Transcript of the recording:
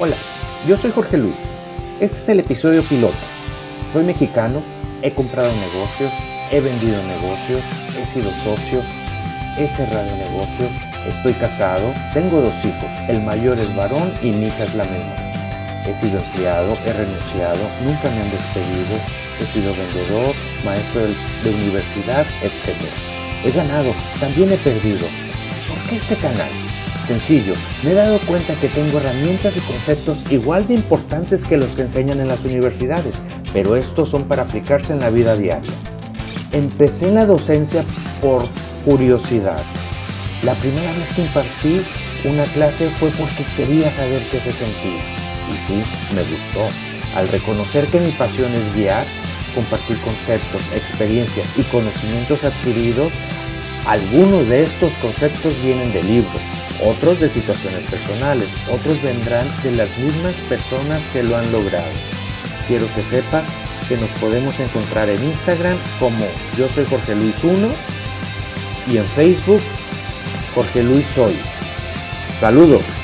Hola, yo soy Jorge Luis. Este es el episodio piloto. Soy mexicano, he comprado negocios, he vendido negocios, he sido socio, he cerrado negocios, estoy casado, tengo dos hijos, el mayor es varón y mi hija es la menor. He sido empleado, he renunciado, nunca me han despedido, he sido vendedor, maestro de universidad, etc. He ganado, también he perdido. ¿Por qué este canal? Sencillo, me he dado cuenta que tengo herramientas y conceptos igual de importantes que los que enseñan en las universidades, pero estos son para aplicarse en la vida diaria. Empecé la docencia por curiosidad. La primera vez que impartí una clase fue porque quería saber qué se sentía. Y sí, me gustó. Al reconocer que mi pasión es guiar, compartir conceptos, experiencias y conocimientos adquiridos, algunos de estos conceptos vienen de libros, otros de situaciones personales, otros vendrán de las mismas personas que lo han logrado. Quiero que sepas que nos podemos encontrar en Instagram como yo soy Jorge Luis 1 y en Facebook Jorge Luis Soy. Saludos.